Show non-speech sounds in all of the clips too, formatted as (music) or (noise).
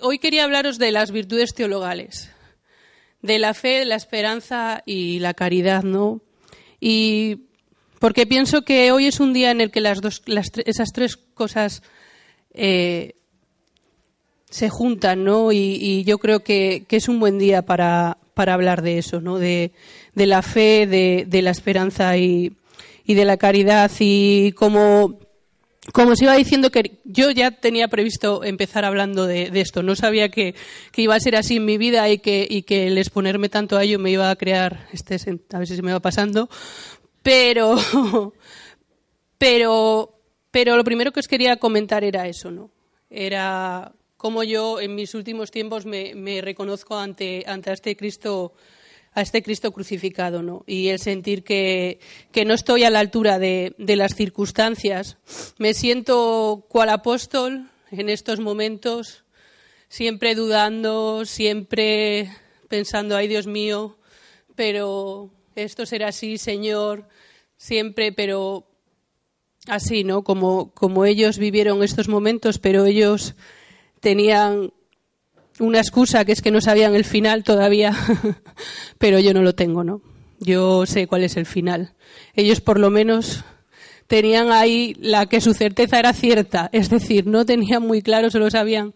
Hoy quería hablaros de las virtudes teologales, de la fe, la esperanza y la caridad, ¿no? Y porque pienso que hoy es un día en el que las dos, las esas tres cosas eh, se juntan, ¿no? Y, yo creo que, que es un buen día para, para hablar de eso, ¿no? De, de la fe, de, de la esperanza y, y de la caridad y como como os iba diciendo que yo ya tenía previsto empezar hablando de, esto, no sabía que, que iba a ser así en mi vida y que, y que el exponerme tanto a ello me iba a crear, este, a ver si se me va pasando, pero, (laughs) pero, pero lo primero que os quería comentar era eso, ¿no? Era cómo yo en mis últimos tiempos me, me reconozco ante, ante este Cristo a este Cristo crucificado, ¿no? Y el sentir que, que no estoy a la altura de, de las circunstancias. Me siento cual apóstol en estos momentos, siempre dudando, siempre pensando, ay Dios mío, pero esto será así, Señor, siempre, pero así, ¿no? Como, como ellos vivieron estos momentos, pero ellos tenían una excusa que es que no sabían el final todavía, (laughs) pero yo no lo tengo, ¿no? Yo sé cuál es el final. Ellos por lo menos tenían ahí la que su certeza era cierta, es decir, no tenían muy claro, solo sabían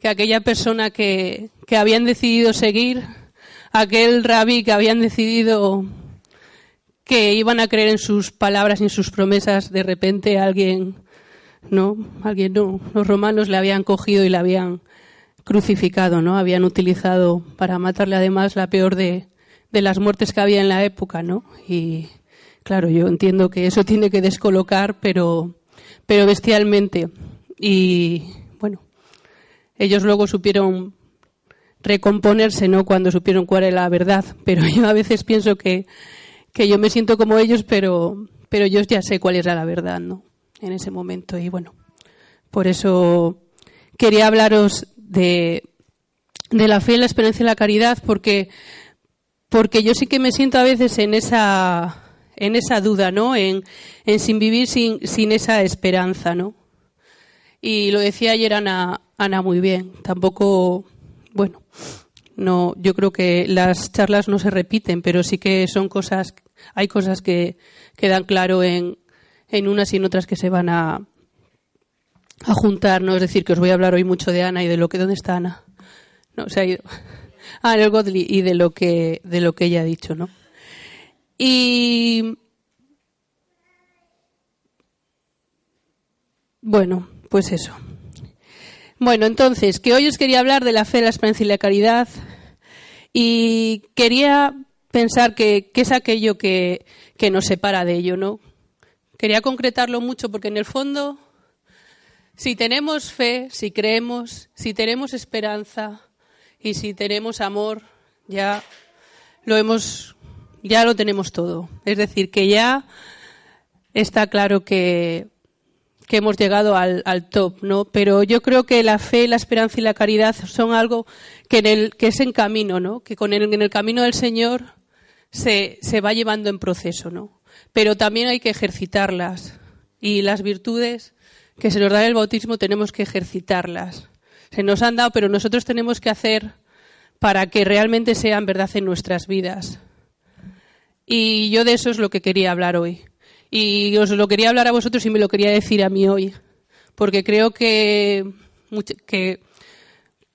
que aquella persona que, que habían decidido seguir, aquel rabí que habían decidido que iban a creer en sus palabras y en sus promesas, de repente alguien, no, alguien no, los romanos le habían cogido y le habían crucificado, ¿no? Habían utilizado para matarle además la peor de, las muertes que había en la época, ¿no? Y claro, yo entiendo que eso tiene que descolocar, pero, pero bestialmente. Y bueno, ellos luego supieron recomponerse, ¿no? Cuando supieron cuál era la verdad. Pero yo a veces pienso que, que yo me siento como ellos, pero, pero yo ya sé cuál era la verdad, ¿no? En ese momento. Y bueno, por eso quería hablaros de, de la fe, la esperanza y la caridad, porque, porque yo sí que me siento a veces en esa, en esa duda, ¿no? En, en sin vivir sin, sin esa esperanza, ¿no? Y lo decía ayer Ana, Ana muy bien. Tampoco, bueno, no, yo creo que las charlas no se repiten, pero sí que son cosas, hay cosas que quedan claro en, en unas y en otras que se van a, a juntar, ¿no? Es decir, que os voy a hablar hoy mucho de Ana y de lo que, ¿dónde está Ana? No, se ha ido. (laughs) Ah, en el Godly y de lo que, de lo que ella ha dicho, ¿no? Y, bueno, pues eso. Bueno, entonces, que hoy os quería hablar de la fe, la esperanza y la caridad. Y quería pensar que, que es aquello que, que nos separa de ello, ¿no? Quería concretarlo mucho porque en el fondo, si tenemos fe, si creemos, si tenemos esperanza y si tenemos amor, ya lo hemos, ya lo tenemos todo. Es decir, que ya está claro que, que hemos llegado al, al top, ¿no? Pero yo creo que la fe, la esperanza y la caridad son algo que, en el, que es en camino, ¿no? Que con el, en el camino del Señor se, se va llevando en proceso, ¿no? Pero también hay que ejercitarlas. Y las virtudes que se nos da el bautismo tenemos que ejercitarlas. Se nos han dado, pero nosotros tenemos que hacer para que realmente sean verdad en nuestras vidas. Y yo de eso es lo que quería hablar hoy. Y os lo quería hablar a vosotros y me lo quería decir a mí hoy. Porque creo que, que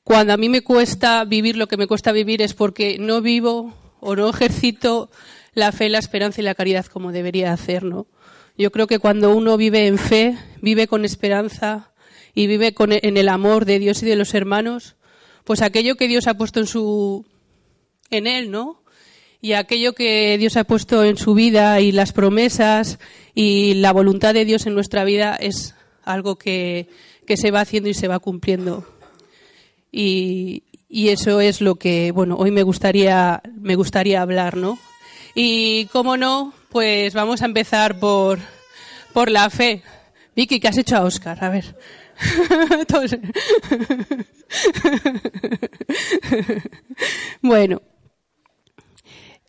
cuando a mí me cuesta vivir lo que me cuesta vivir es porque no vivo o no ejercito la fe, la esperanza y la caridad como debería hacer, ¿no? Yo creo que cuando uno vive en fe, vive con esperanza y vive con, en el amor de Dios y de los hermanos, pues aquello que Dios ha puesto en su, en él, ¿no? y aquello que Dios ha puesto en su vida y las promesas y la voluntad de Dios en nuestra vida es algo que, que se va haciendo y se va cumpliendo. Y, y, eso es lo que, bueno, hoy me gustaría, me gustaría hablar, ¿no? Y cómo no, pues vamos a empezar por, por la fe. Vicky, ¿qué has hecho a Oscar? A ver. (laughs) bueno,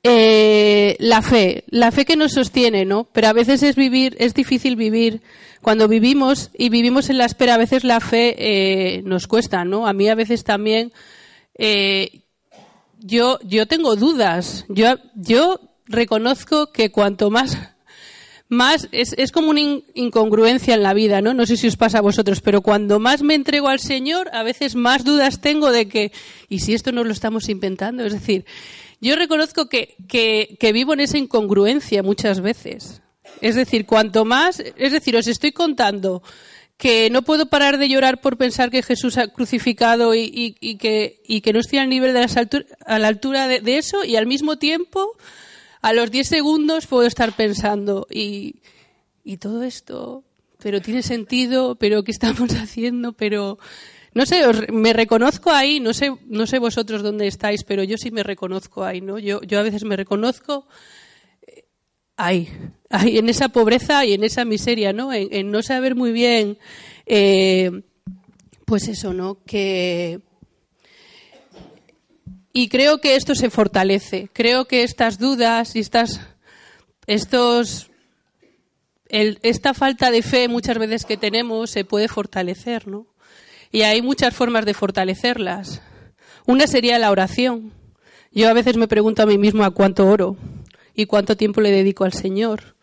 eh, la fe, la fe que nos sostiene, ¿no? Pero a veces es vivir, es difícil vivir. Cuando vivimos y vivimos en la espera, a veces la fe eh, nos cuesta, ¿no? A mí a veces también. Eh, yo, yo tengo dudas. Yo, yo reconozco que cuanto más más es, es como una incongruencia en la vida, ¿no? No sé si os pasa a vosotros, pero cuando más me entrego al Señor, a veces más dudas tengo de que, ¿y si esto no lo estamos inventando? Es decir, yo reconozco que, que, que vivo en esa incongruencia muchas veces. Es decir, cuanto más, es decir, os estoy contando que no puedo parar de llorar por pensar que Jesús ha crucificado y, y, y que, y que no estoy al nivel de las a la altura de eso y al mismo tiempo a los 10 segundos puedo estar pensando, y, y todo esto, pero tiene sentido, pero ¿qué estamos (laughs) haciendo? Pero, no sé, me reconozco ahí, no sé, no sé vosotros dónde estáis, pero yo sí me reconozco ahí, ¿no? Yo, yo a veces me reconozco eh, ahí, ahí, en esa pobreza y en esa miseria, ¿no? En, no saber muy bien, eh, pues eso, ¿no? Que, y creo que esto se fortalece. Creo que estas dudas y estas, estos, esta falta de fe muchas veces que tenemos se puede fortalecer, ¿no? Y hay muchas formas de fortalecerlas. Una sería la oración. Yo a veces me pregunto a mí mismo a cuánto oro y cuánto tiempo le dedico al Señor.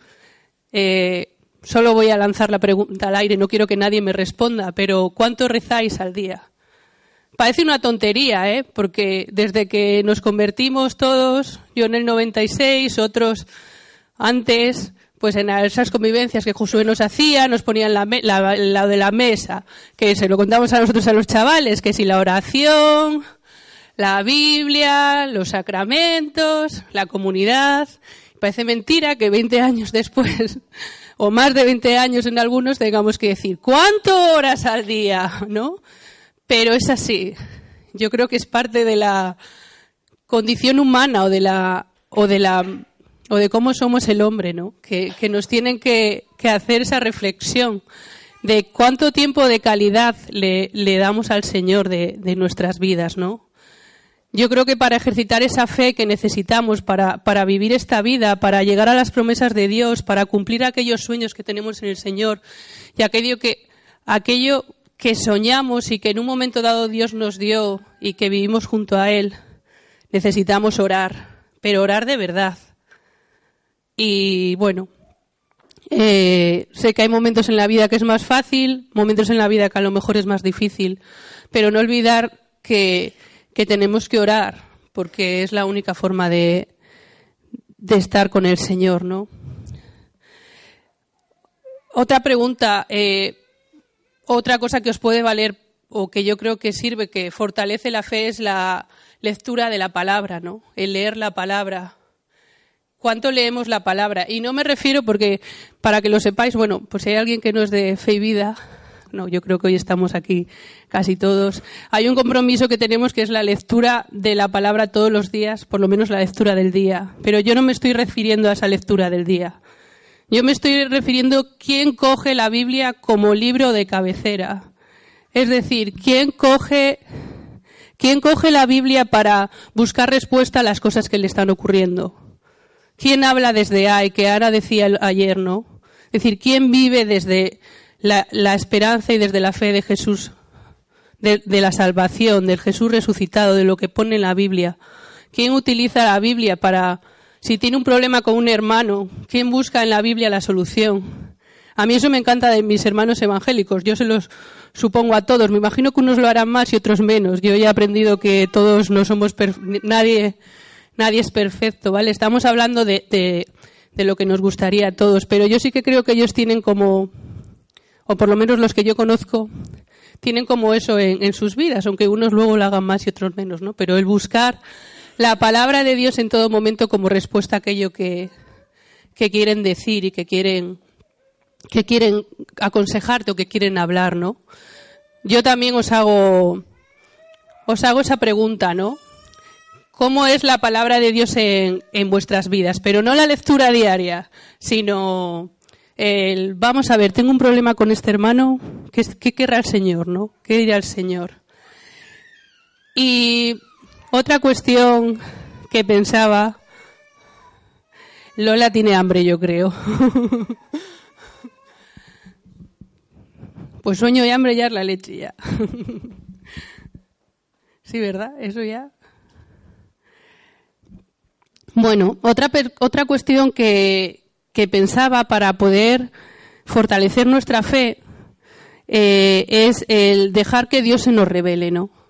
Eh, solo voy a lanzar la pregunta al aire, no quiero que nadie me responda, pero ¿cuánto rezáis al día? Parece una tontería, ¿eh? Porque desde que nos convertimos todos, yo en el 96, otros antes, pues en esas convivencias que Josué nos hacía, nos ponían la, la, de la mesa, que se lo contamos a nosotros a los chavales, que si la oración, la Biblia, los sacramentos, la comunidad. Parece mentira que 20 años después, (laughs) o más de 20 años en algunos, tengamos que decir, ¿cuánto horas al día? ¿No? Pero es así. Yo creo que es parte de la condición humana o de la o de la o de cómo somos el hombre, ¿no? Que, nos tienen que, que, hacer esa reflexión de cuánto tiempo de calidad le, le damos al Señor de, de, nuestras vidas, ¿no? Yo creo que para ejercitar esa fe que necesitamos para, para vivir esta vida, para llegar a las promesas de Dios, para cumplir aquellos sueños que tenemos en el Señor y aquello que aquello que soñamos y que en un momento dado Dios nos dio y que vivimos junto a Él, necesitamos orar, pero orar de verdad. Y bueno, eh, sé que hay momentos en la vida que es más fácil, momentos en la vida que a lo mejor es más difícil, pero no olvidar que, que tenemos que orar, porque es la única forma de, de estar con el Señor, ¿no? Otra pregunta. Eh, otra cosa que os puede valer o que yo creo que sirve, que fortalece la fe, es la lectura de la palabra, ¿no? El leer la palabra. ¿Cuánto leemos la palabra? Y no me refiero porque, para que lo sepáis, bueno, pues si hay alguien que no es de fe y vida, no, yo creo que hoy estamos aquí casi todos. Hay un compromiso que tenemos que es la lectura de la palabra todos los días, por lo menos la lectura del día. Pero yo no me estoy refiriendo a esa lectura del día. Yo me estoy refiriendo a quién coge la Biblia como libro de cabecera. Es decir, quién coge, quién coge la Biblia para buscar respuesta a las cosas que le están ocurriendo. ¿Quién habla desde ahí, que Ara decía ayer, no? Es decir, ¿quién vive desde la, esperanza y desde la fe de Jesús, de, de, la salvación, del Jesús resucitado, de lo que pone en la Biblia? ¿Quién utiliza la Biblia para si tiene un problema con un hermano, ¿quién busca en la Biblia la solución? A mí eso me encanta de mis hermanos evangélicos. Yo se los supongo a todos. Me imagino que unos lo harán más y otros menos. Yo ya he aprendido que todos no somos nadie nadie es perfecto, ¿vale? Estamos hablando de, de, lo que nos gustaría a todos, pero yo sí que creo que ellos tienen como, o por lo menos los que yo conozco, tienen como eso en, en sus vidas, aunque unos luego lo hagan más y otros menos, ¿no? Pero el buscar la palabra de Dios en todo momento como respuesta a aquello que, que quieren decir y que quieren, que quieren aconsejarte o que quieren hablar, ¿no? Yo también os hago, os hago esa pregunta, ¿no? ¿Cómo es la palabra de Dios en, en vuestras vidas? Pero no la lectura diaria, sino el, vamos a ver, tengo un problema con este hermano, ¿qué, qué querrá el Señor, no? ¿Qué dirá el Señor? Y otra cuestión que pensaba, Lola tiene hambre, yo creo. (laughs) pues sueño y hambre ya es la leche ya. (laughs) sí, ¿verdad? Eso ya. Bueno, otra, otra cuestión que, que pensaba para poder fortalecer nuestra fe eh, es el dejar que Dios se nos revele, ¿no?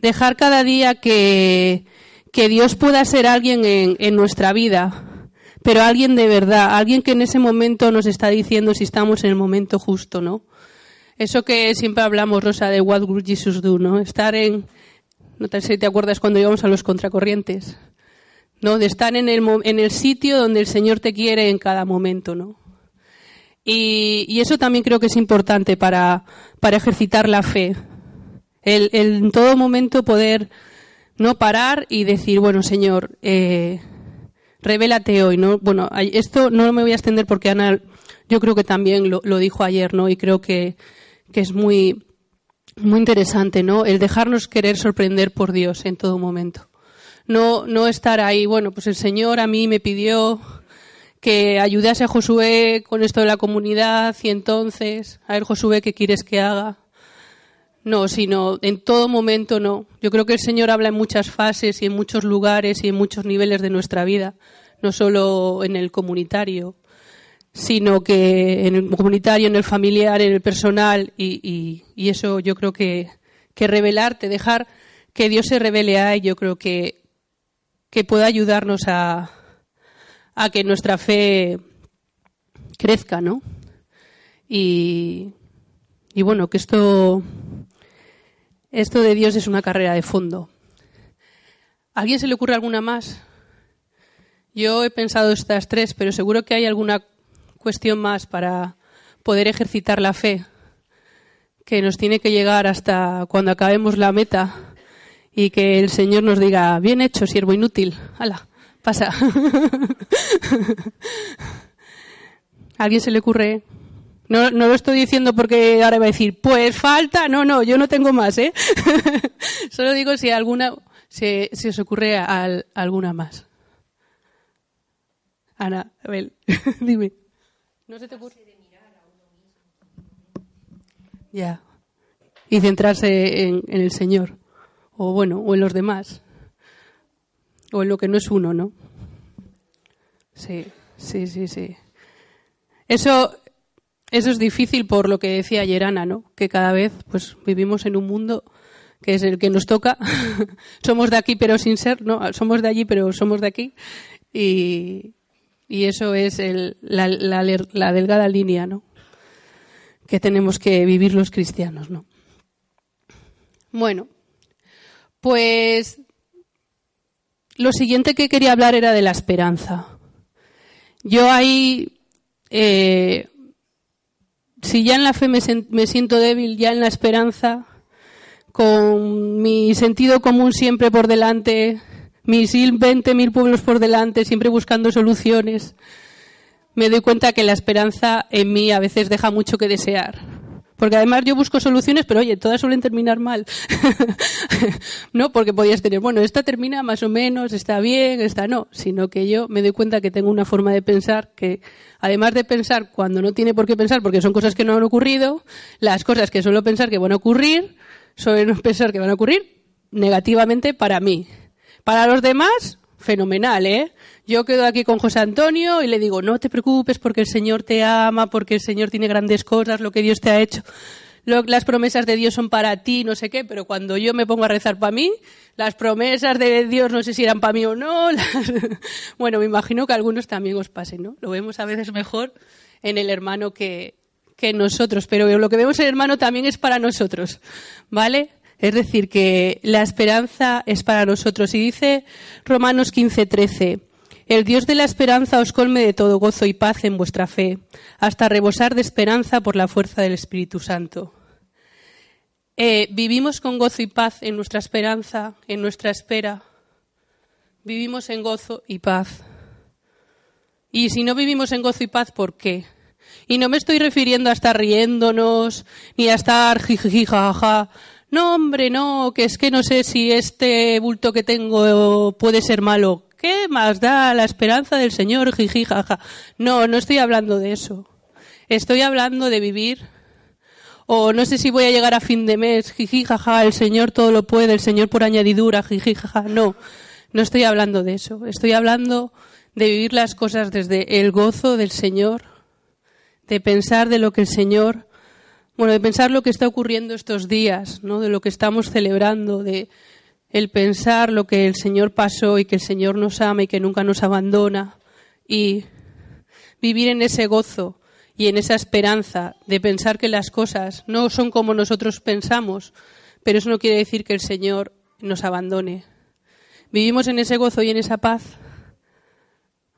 Dejar cada día que, que Dios pueda ser alguien en, en nuestra vida, pero alguien de verdad, alguien que en ese momento nos está diciendo si estamos en el momento justo, ¿no? Eso que siempre hablamos, Rosa, de What Would Jesus Do, ¿no? Estar en, no sé si te acuerdas cuando íbamos a los contracorrientes, ¿no? De estar en el, en el sitio donde el Señor te quiere en cada momento, ¿no? Y, y eso también creo que es importante para, para ejercitar la fe, el, en todo momento poder no parar y decir, bueno, Señor, eh, revélate hoy, ¿no? Bueno, esto no me voy a extender porque Ana, yo creo que también lo, lo dijo ayer, ¿no? Y creo que, que es muy, muy interesante, ¿no? El dejarnos querer sorprender por Dios en todo momento. No, no estar ahí, bueno, pues el Señor a mí me pidió que ayudase a Josué con esto de la comunidad y entonces, a ver Josué, ¿qué quieres que haga? No, sino en todo momento no. Yo creo que el Señor habla en muchas fases y en muchos lugares y en muchos niveles de nuestra vida, no solo en el comunitario, sino que en el comunitario, en el familiar, en el personal y, eso yo creo que, que revelarte, dejar que Dios se revele a yo creo que, que pueda ayudarnos a, a que nuestra fe crezca, ¿no? Y, y bueno, que esto esto de Dios es una carrera de fondo. ¿A alguien se le ocurre alguna más? Yo he pensado estas tres, pero seguro que hay alguna cuestión más para poder ejercitar la fe que nos tiene que llegar hasta cuando acabemos la meta y que el Señor nos diga, bien hecho, siervo inútil. Hala, pasa. (laughs) ¿A alguien se le ocurre? No, no lo estoy diciendo porque ahora va a decir, pues falta. No, no, yo no tengo más, ¿eh? (laughs) Solo digo si alguna, si, si os ocurre a, a alguna más. Ana, a ver, (laughs) dime. ¿No se te ocurre? Ya. Y centrarse en, en, el Señor. O bueno, o en los demás. O en lo que no es uno, ¿no? Sí, sí, sí, sí. Eso, eso es difícil por lo que decía ayer Ana, ¿no? Que cada vez pues vivimos en un mundo que es el que nos toca. (laughs) somos de aquí pero sin ser, ¿no? Somos de allí pero somos de aquí. Y, y eso es la, delgada línea, ¿no? Que tenemos que vivir los cristianos, ¿no? Bueno, pues lo siguiente que quería hablar era de la esperanza. Yo ahí eh, si ya en la fe me, siento débil, ya en la esperanza, con mi sentido común siempre por delante, mis veinte mil pueblos por delante, siempre buscando soluciones, me doy cuenta que la esperanza en mí a veces deja mucho que desear. Porque además yo busco soluciones, pero oye, todas suelen terminar mal. (laughs) no porque podías tener, bueno, esta termina más o menos, está bien, esta no, sino que yo me doy cuenta que tengo una forma de pensar que, además de pensar cuando no tiene por qué pensar, porque son cosas que no han ocurrido, las cosas que suelo pensar que van a ocurrir, suelen (laughs) pensar que van a ocurrir negativamente para mí. Para los demás, fenomenal, ¿eh? Yo quedo aquí con José Antonio y le digo, no te preocupes porque el Señor te ama, porque el Señor tiene grandes cosas, lo que Dios te ha hecho. Las promesas de Dios son para ti, no sé qué, pero cuando yo me pongo a rezar para mí, las promesas de Dios no sé si eran para mí o no. (laughs) Bueno, me imagino que algunos también os pasen, ¿no? Lo vemos a veces mejor en el hermano que, que nosotros, pero lo que vemos en el hermano también es para nosotros, ¿vale? Es decir, que la esperanza es para nosotros. Y dice Romanos 15, 13, el Dios de la esperanza os colme de todo gozo y paz en vuestra fe, hasta rebosar de esperanza por la fuerza del Espíritu Santo. Eh, vivimos con gozo y paz en nuestra esperanza, en nuestra espera. Vivimos en gozo y paz. Y si no vivimos en gozo y paz, ¿por qué? Y no me estoy refiriendo a estar riéndonos, ni a estar jijijaja. No, hombre, no, que es que no sé si este bulto que tengo puede ser malo. ¿Qué más da la esperanza del Señor, jijijaja? No, no estoy hablando de eso. Estoy hablando de vivir. O no sé si voy a llegar a fin de mes, jijijaja, el Señor todo lo puede, el Señor por añadidura, jijijaja. No, no estoy hablando de eso. Estoy hablando de vivir las cosas desde el gozo del Señor, de pensar de lo que el Señor, bueno, de pensar lo que está ocurriendo estos días, ¿no? De lo que estamos celebrando, de el pensar lo que el Señor pasó y que el Señor nos ama y que nunca nos abandona y vivir en ese gozo y en esa esperanza de pensar que las cosas no son como nosotros pensamos, pero eso no quiere decir que el Señor nos abandone. ¿Vivimos en ese gozo y en esa paz?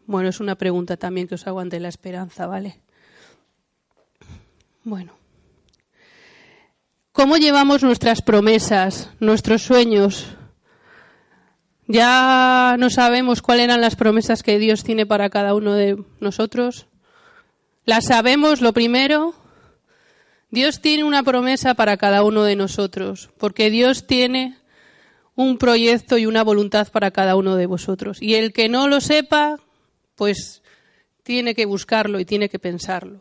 Bueno, es una pregunta también que os hago ante la esperanza, ¿vale? Bueno. ¿Cómo llevamos nuestras promesas, nuestros sueños? Ya no sabemos cuáles eran las promesas que Dios tiene para cada uno de nosotros. Las sabemos, lo primero. Dios tiene una promesa para cada uno de nosotros, porque Dios tiene un proyecto y una voluntad para cada uno de vosotros. Y el que no lo sepa, pues tiene que buscarlo y tiene que pensarlo.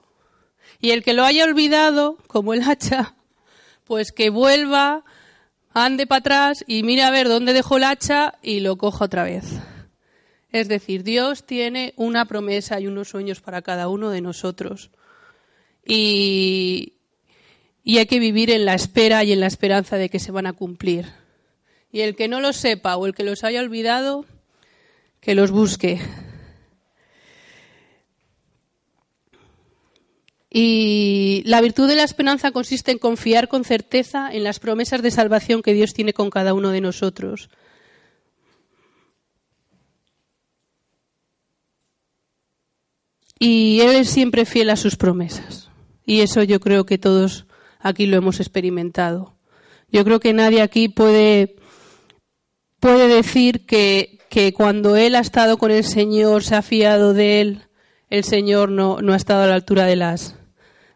Y el que lo haya olvidado, como el hacha, pues que vuelva, ande para atrás y mire a ver dónde dejó el hacha y lo coja otra vez. Es decir, Dios tiene una promesa y unos sueños para cada uno de nosotros. Y, y hay que vivir en la espera y en la esperanza de que se van a cumplir. Y el que no lo sepa o el que los haya olvidado, que los busque. Y la virtud de la esperanza consiste en confiar con certeza en las promesas de salvación que Dios tiene con cada uno de nosotros. Y Él es siempre fiel a sus promesas. Y eso yo creo que todos aquí lo hemos experimentado. Yo creo que nadie aquí puede, puede decir que, que cuando Él ha estado con el Señor, se ha fiado de Él, el Señor no, no ha estado a la altura de las,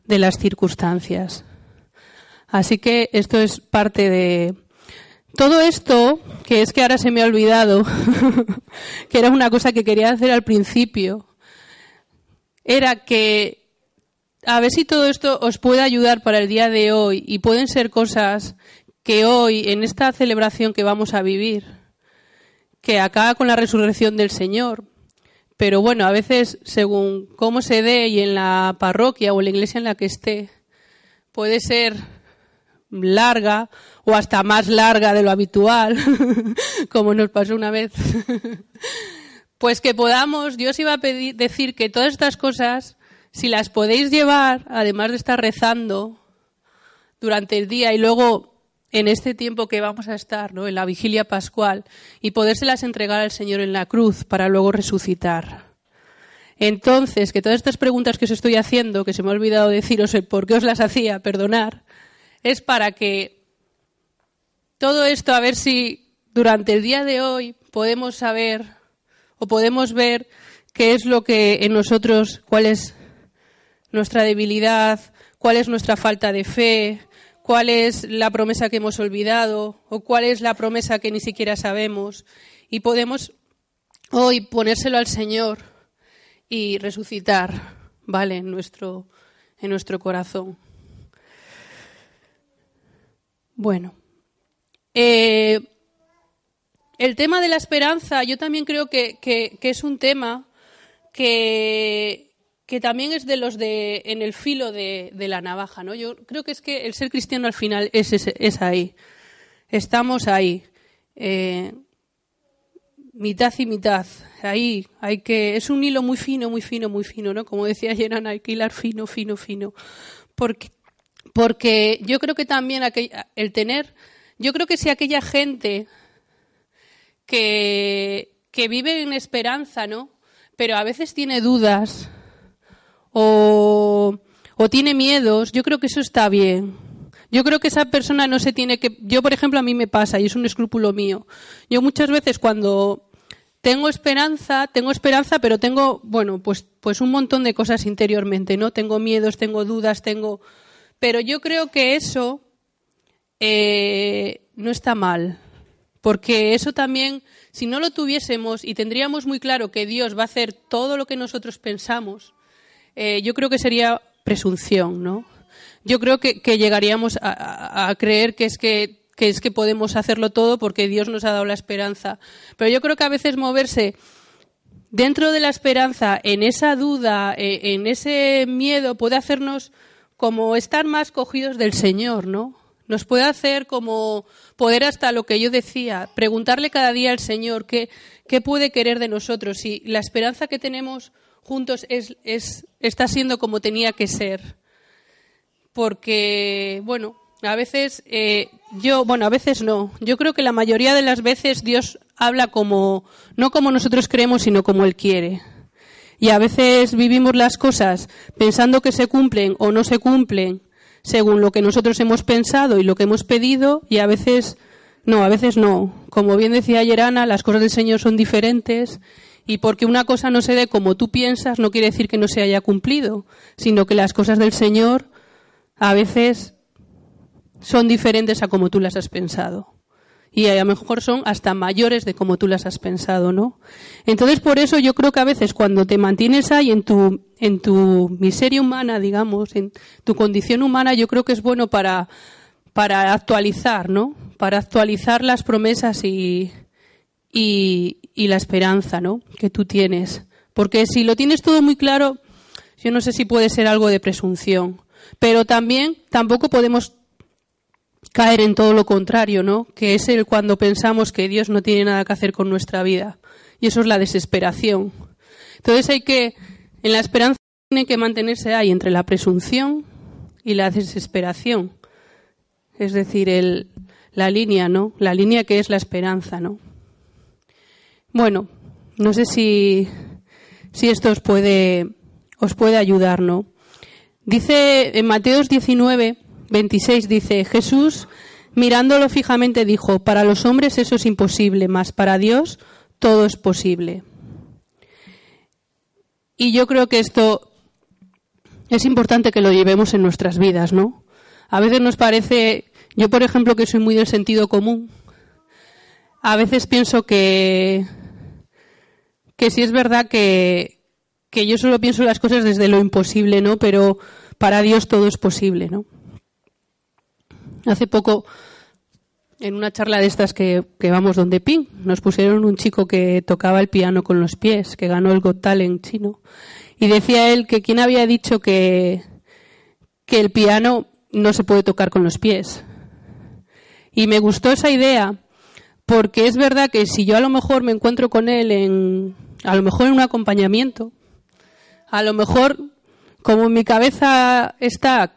de las circunstancias. Así que esto es parte de todo esto, que es que ahora se me ha olvidado, (laughs) que era una cosa que quería hacer al principio, era que a ver si todo esto os puede ayudar para el día de hoy y pueden ser cosas que hoy, en esta celebración que vamos a vivir, que acaba con la resurrección del Señor, pero bueno, a veces según cómo se dé y en la parroquia o en la iglesia en la que esté, puede ser larga o hasta más larga de lo habitual, (laughs) como nos pasó una vez. (laughs) pues que podamos, Dios iba a pedir, decir que todas estas cosas, si las podéis llevar, además de estar rezando durante el día y luego en este tiempo que vamos a estar, ¿no? en la vigilia pascual, y podérselas entregar al Señor en la cruz para luego resucitar. Entonces, que todas estas preguntas que os estoy haciendo, que se me ha olvidado deciros el por qué os las hacía, perdonar, es para que todo esto, a ver si durante el día de hoy podemos saber o podemos ver qué es lo que en nosotros, cuál es nuestra debilidad, cuál es nuestra falta de fe, cuál es la promesa que hemos olvidado o cuál es la promesa que ni siquiera sabemos. Y podemos hoy ponérselo al Señor y resucitar, ¿vale? En nuestro, en nuestro corazón. Bueno. Eh, el tema de la esperanza, yo también creo que es un tema que, que también es de los de en el filo de, la navaja, ¿no? Yo creo que es que el ser cristiano al final es, es, ahí. Estamos ahí. Eh, mitad y mitad. Ahí hay que. Es un hilo muy fino, muy fino, muy fino, ¿no? Como decía Llenan, hay que hilar fino, fino, fino. Porque, porque yo creo que también el tener yo creo que si aquella gente que, que vive en esperanza, ¿no? Pero a veces tiene dudas o, tiene miedos, yo creo que eso está bien. Yo creo que esa persona no se tiene que. Yo, por ejemplo, a mí me pasa, y es un escrúpulo mío. Yo muchas veces cuando tengo esperanza, tengo esperanza, pero tengo, bueno, pues, pues un montón de cosas interiormente, ¿no? Tengo miedos, tengo dudas, tengo. Pero yo creo que eso eh, no está mal. Porque eso también, si no lo tuviésemos y tendríamos muy claro que Dios va a hacer todo lo que nosotros pensamos, eh, yo creo que sería presunción, ¿no? Yo creo que, llegaríamos a, creer que es que, es que podemos hacerlo todo porque Dios nos ha dado la esperanza. Pero yo creo que a veces moverse dentro de la esperanza, en esa duda, eh, en ese miedo, puede hacernos como estar más cogidos del Señor, ¿no? Nos puede hacer como poder hasta lo que yo decía, preguntarle cada día al Señor qué, qué puede querer de nosotros, si la esperanza que tenemos juntos es, es, está siendo como tenía que ser. Porque, bueno, a veces eh, yo, bueno, a veces no. Yo creo que la mayoría de las veces Dios habla como, no como nosotros creemos, sino como Él quiere. Y a veces vivimos las cosas pensando que se cumplen o no se cumplen según lo que nosotros hemos pensado y lo que hemos pedido y a veces no, a veces no. Como bien decía ayer Ana, las cosas del Señor son diferentes y porque una cosa no se dé como tú piensas no quiere decir que no se haya cumplido, sino que las cosas del Señor a veces son diferentes a como tú las has pensado. Y a lo mejor son hasta mayores de como tú las has pensado, ¿no? Entonces, por eso yo creo que a veces cuando te mantienes ahí en tu, en tu miseria humana, digamos, en tu condición humana, yo creo que es bueno para, para actualizar, ¿no? Para actualizar las promesas y, y, y la esperanza, ¿no? Que tú tienes. Porque si lo tienes todo muy claro, yo no sé si puede ser algo de presunción. Pero también tampoco podemos caer en todo lo contrario, ¿no? Que es el cuando pensamos que Dios no tiene nada que hacer con nuestra vida. Y eso es la desesperación. Entonces hay que, en la esperanza tiene que mantenerse ahí entre la presunción y la desesperación. Es decir, el, la línea, ¿no? La línea que es la esperanza, ¿no? Bueno, no sé si, si esto os puede, os puede ayudar, ¿no? Dice en Mateos 19, 26, dice, Jesús, mirándolo fijamente, dijo, para los hombres eso es imposible, mas para Dios todo es posible. Y yo creo que esto es importante que lo llevemos en nuestras vidas, ¿no? A veces nos parece, yo por ejemplo que soy muy del sentido común, a veces pienso que, que sí es verdad que, que yo solo pienso las cosas desde lo imposible, ¿no? Pero para Dios todo es posible, ¿no? Hace poco, en una charla de estas que, que vamos donde Ping, nos pusieron un chico que tocaba el piano con los pies, que ganó el Got Talent chino. Y decía él que quién había dicho que, que el piano no se puede tocar con los pies. Y me gustó esa idea, porque es verdad que si yo a lo mejor me encuentro con él en, a lo mejor en un acompañamiento, a lo mejor, como en mi cabeza está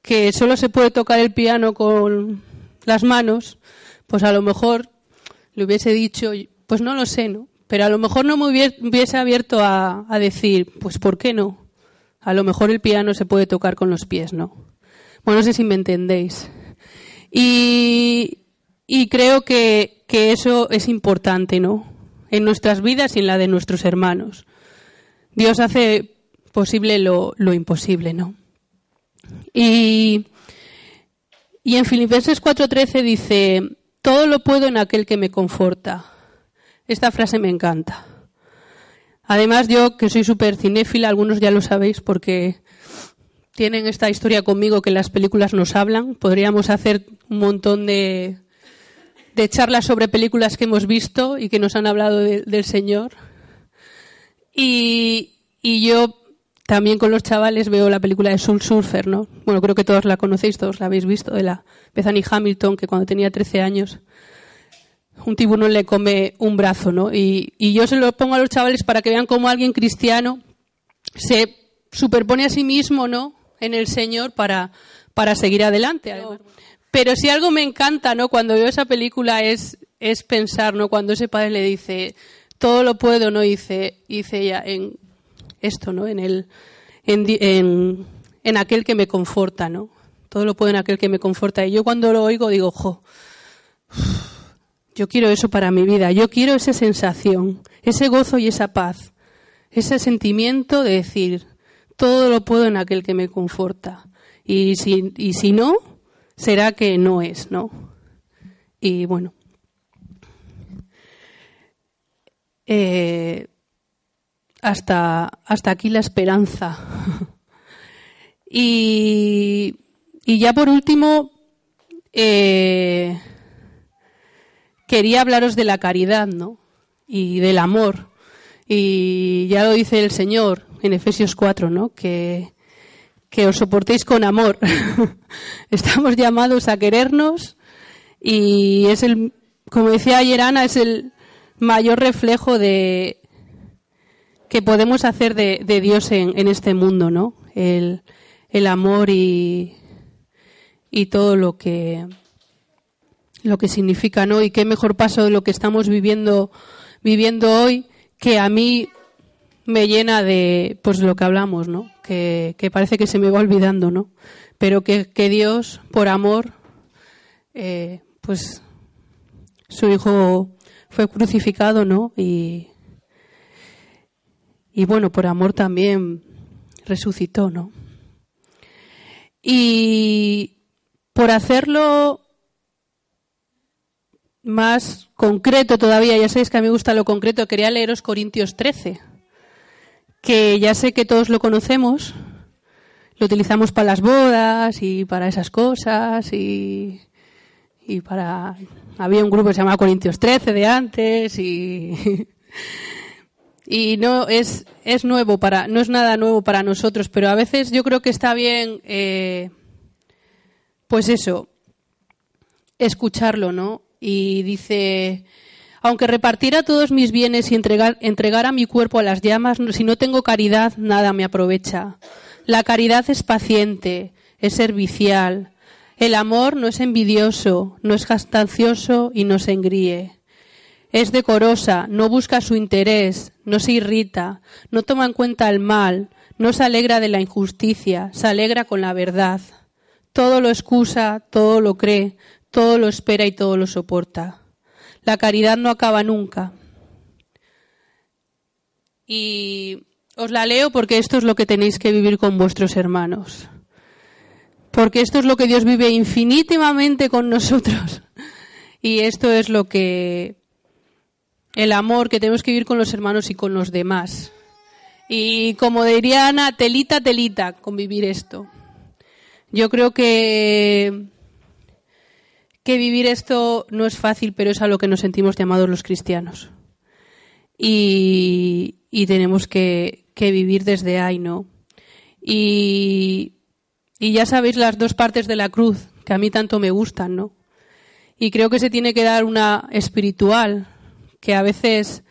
que solo se puede tocar el piano con las manos, pues a lo mejor le hubiese dicho, pues no lo sé, ¿no? Pero a lo mejor no me hubiese abierto a, decir, pues ¿por qué no? A lo mejor el piano se puede tocar con los pies, ¿no? Bueno, no sé si me entendéis. Y, y creo que, que eso es importante, ¿no? En nuestras vidas y en la de nuestros hermanos. Dios hace posible lo, imposible, ¿no? Y, y en Filipenses 4:13 dice, todo lo puedo en aquel que me conforta. Esta frase me encanta. Además, yo que soy súper cinéfila, algunos ya lo sabéis porque tienen esta historia conmigo que las películas nos hablan. Podríamos hacer un montón de, de charlas sobre películas que hemos visto y que nos han hablado del Señor. Y, y yo también con los chavales veo la película de Soul Surfer, ¿no? Bueno, creo que todos la conocéis, todos la habéis visto, de la Bethany Hamilton, que cuando tenía 13 años un tiburón le come un brazo, ¿no? Y, yo se lo pongo a los chavales para que vean cómo alguien cristiano se superpone a sí mismo, ¿no? En el Señor para, para seguir adelante. Pero si algo me encanta, ¿no? Cuando veo esa película es, es pensar, ¿no? Cuando ese padre le dice, todo lo puedo, ¿no? Dice, dice ella, en esto, ¿no? En el, en, en, en aquel que me conforta, ¿no? Todo lo puedo en aquel que me conforta. Y yo cuando lo oigo digo, jo, yo quiero eso para mi vida. Yo quiero esa sensación, ese gozo y esa paz. Ese sentimiento de decir, todo lo puedo en aquel que me conforta. Y si, y si no, será que no es, ¿no? Y bueno. Eh, hasta, hasta aquí la esperanza. (laughs) y, y, ya por último, eh, quería hablaros de la caridad, ¿no? Y del amor. Y ya lo dice el Señor en Efesios 4, ¿no? Que, que os soportéis con amor. (laughs) Estamos llamados a querernos y es el, como decía ayer Ana, es el mayor reflejo de que podemos hacer de, Dios en, este mundo, ¿no? El, el amor y, y todo lo que lo que significa, ¿no? Y qué mejor paso de lo que estamos viviendo viviendo hoy que a mí me llena de pues lo que hablamos, ¿no? Que, parece que se me va olvidando, ¿no? Pero que, que Dios, por amor, eh, pues su hijo fue crucificado, ¿no? Y, y bueno, por amor también resucitó, ¿no? Y por hacerlo más concreto todavía, ya sabéis que a mí me gusta lo concreto, quería leeros Corintios 13, que ya sé que todos lo conocemos, lo utilizamos para las bodas y para esas cosas y, y para... Había un grupo que se llamaba Corintios 13 de antes y... (laughs) y no es, es nuevo para, no es nada nuevo para nosotros, pero a veces yo creo que está bien, eh, pues eso, escucharlo, ¿no? y dice, aunque repartiera todos mis bienes y entregar, entregara mi cuerpo a las llamas, si no tengo caridad, nada me aprovecha. La caridad es paciente, es servicial. El amor no es envidioso, no es gastancioso y no se engríe. Es decorosa, no busca su interés, no se irrita, no toma en cuenta el mal, no se alegra de la injusticia, se alegra con la verdad. Todo lo excusa, todo lo cree, todo lo espera y todo lo soporta. La caridad no acaba nunca. Y os la leo porque esto es lo que tenéis que vivir con vuestros hermanos. Porque esto es lo que Dios vive infinitivamente con nosotros. Y esto es lo que el amor que tenemos que vivir con los hermanos y con los demás. Y como diría Ana, telita, telita, convivir esto. Yo creo que que vivir esto no es fácil, pero es a lo que nos sentimos llamados los cristianos. Y, y tenemos que, que, vivir desde ahí, ¿no? Y, y ya sabéis las dos partes de la cruz, que a mí tanto me gustan, ¿no? Y creo que se tiene que dar una espiritual, que a veces,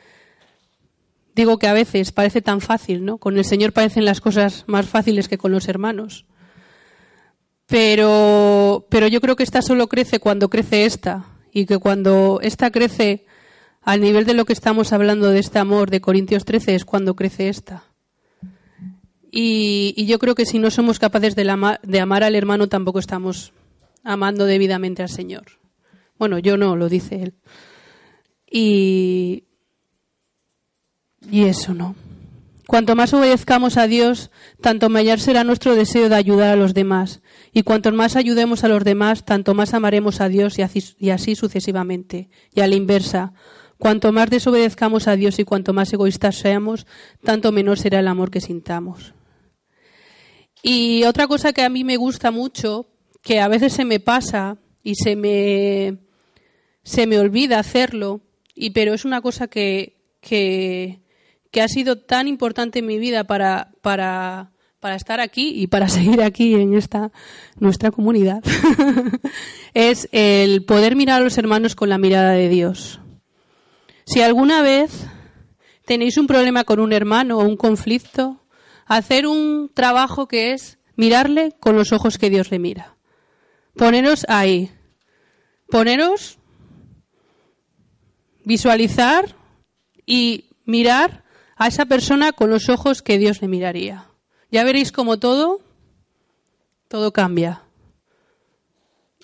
digo que a veces parece tan fácil, ¿no? Con el Señor parecen las cosas más fáciles que con los hermanos. Pero, pero yo creo que esta solo crece cuando crece esta. Y que cuando esta crece al nivel de lo que estamos hablando de este amor de Corintios 13 es cuando crece esta. Y, yo creo que si no somos capaces de, de amar al hermano tampoco estamos amando debidamente al Señor. Bueno, yo no, lo dice él. Y, y eso no. Cuanto más obedezcamos a Dios, tanto mayor será nuestro deseo de ayudar a los demás. Y cuanto más ayudemos a los demás, tanto más amaremos a Dios y así, sucesivamente. Y a la inversa, cuanto más desobedezcamos a Dios y cuanto más egoístas seamos, tanto menor será el amor que sintamos. Y otra cosa que a mí me gusta mucho, que a veces se me pasa y se me, se me olvida hacerlo, y pero es una cosa que, que, que ha sido tan importante en mi vida para, para, para estar aquí y para (laughs) seguir aquí en esta nuestra comunidad, (laughs) es el poder mirar a los hermanos con la mirada de Dios. Si alguna vez tenéis un problema con un hermano o un conflicto, hacer un trabajo que es mirarle con los ojos que Dios le mira. Poneros ahí. Poneros, visualizar y mirar a esa persona con los ojos que Dios le miraría. Ya veréis como todo, todo cambia.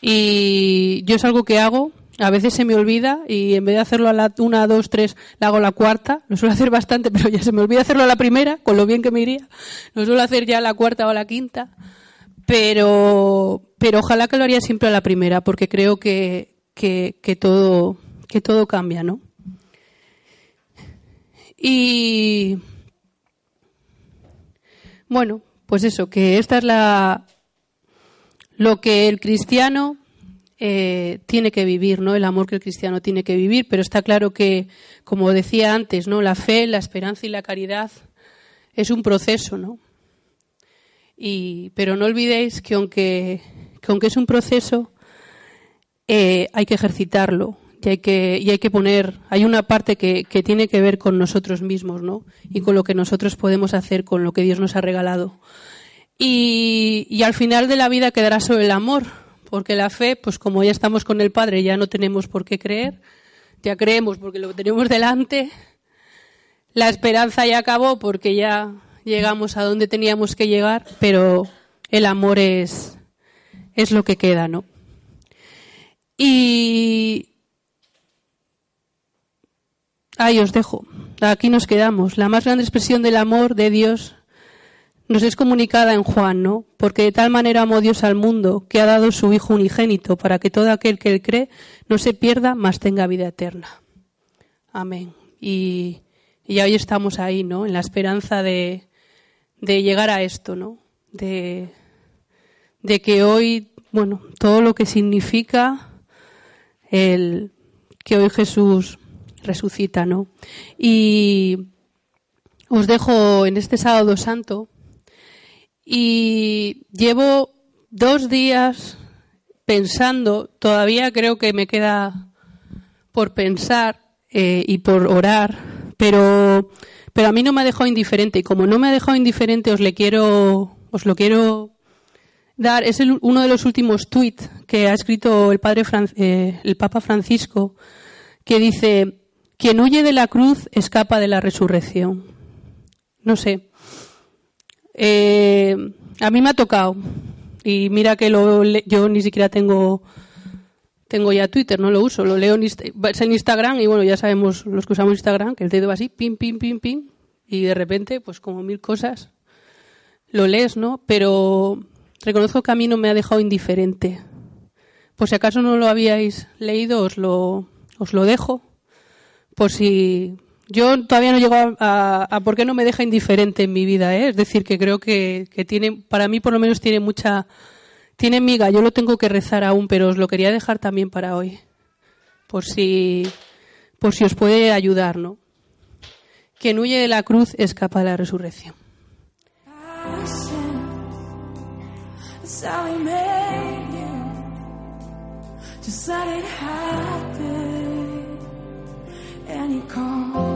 Y yo es algo que hago, a veces se me olvida y en vez de hacerlo a la una, dos, tres, la hago a la cuarta. Lo suelo hacer bastante, (laughs) pero ya se me olvida hacerlo a la primera, con lo bien que me iría. Lo suelo hacer ya a la cuarta o a la quinta. Pero, pero ojalá que lo haría siempre a la primera, porque creo que, que, que todo, que todo cambia, ¿no? Y bueno, pues eso, que esta es la lo que el cristiano eh, tiene que vivir, ¿no? El amor que el cristiano tiene que vivir, pero está claro que, como decía antes, ¿no? La fe, la esperanza y la caridad es un proceso, ¿no? Y, pero no olvidéis que aunque, que aunque es un proceso, eh, hay que ejercitarlo y hay que, poner, hay una parte que, tiene que ver con nosotros mismos, ¿no? Y con lo que nosotros podemos hacer con lo que Dios nos ha regalado. Y, y al final de la vida quedará sobre el amor, porque la fe, pues como ya estamos con el Padre, ya no tenemos por qué creer, ya creemos porque lo tenemos delante. La esperanza ya acabó porque ya llegamos a donde teníamos que llegar, pero el amor es, es lo que queda, ¿no? Y ahí os dejo. Aquí nos quedamos. La más grande expresión del amor de Dios nos es comunicada en Juan, ¿no? Porque de tal manera amó Dios al mundo que ha dado su Hijo unigénito para que todo aquel que él cree no se pierda, mas tenga vida eterna. Amén. Y, y hoy estamos ahí, ¿no? En la esperanza de, de llegar a esto, ¿no? De, de que hoy, bueno, todo lo que significa el que hoy Jesús resucita, ¿no? Y os dejo en este sábado santo y llevo dos días pensando, todavía creo que me queda por pensar eh, y por orar, pero, pero a mí no me ha dejado indiferente y como no me ha dejado indiferente os le quiero, os lo quiero dar. Es uno de los últimos tweets que ha escrito el padre eh, el Papa Francisco que dice quien huye de la cruz escapa de la resurrección. No sé, eh, a mí me ha tocado. Y mira que lo, yo ni siquiera tengo tengo ya Twitter, no lo uso, lo leo en, en Instagram y bueno, ya sabemos los que usamos Instagram, que el dedo va así, pim, pim, pim, pim, y de repente, pues como mil cosas, lo lees, ¿no? Pero reconozco que a mí no me ha dejado indiferente. Por si acaso no lo habíais leído, os lo, os lo dejo, por si yo todavía no llego a, a, por qué no me deja indiferente en mi vida, ¿eh? es decir, que creo que, que, tiene, para mí por lo menos tiene mucha, tiene miga, yo lo tengo que rezar aún, pero os lo quería dejar también para hoy, por si, por si os puede ayudar, ¿no? Quien huye de la cruz escapa de la resurrección. when you call.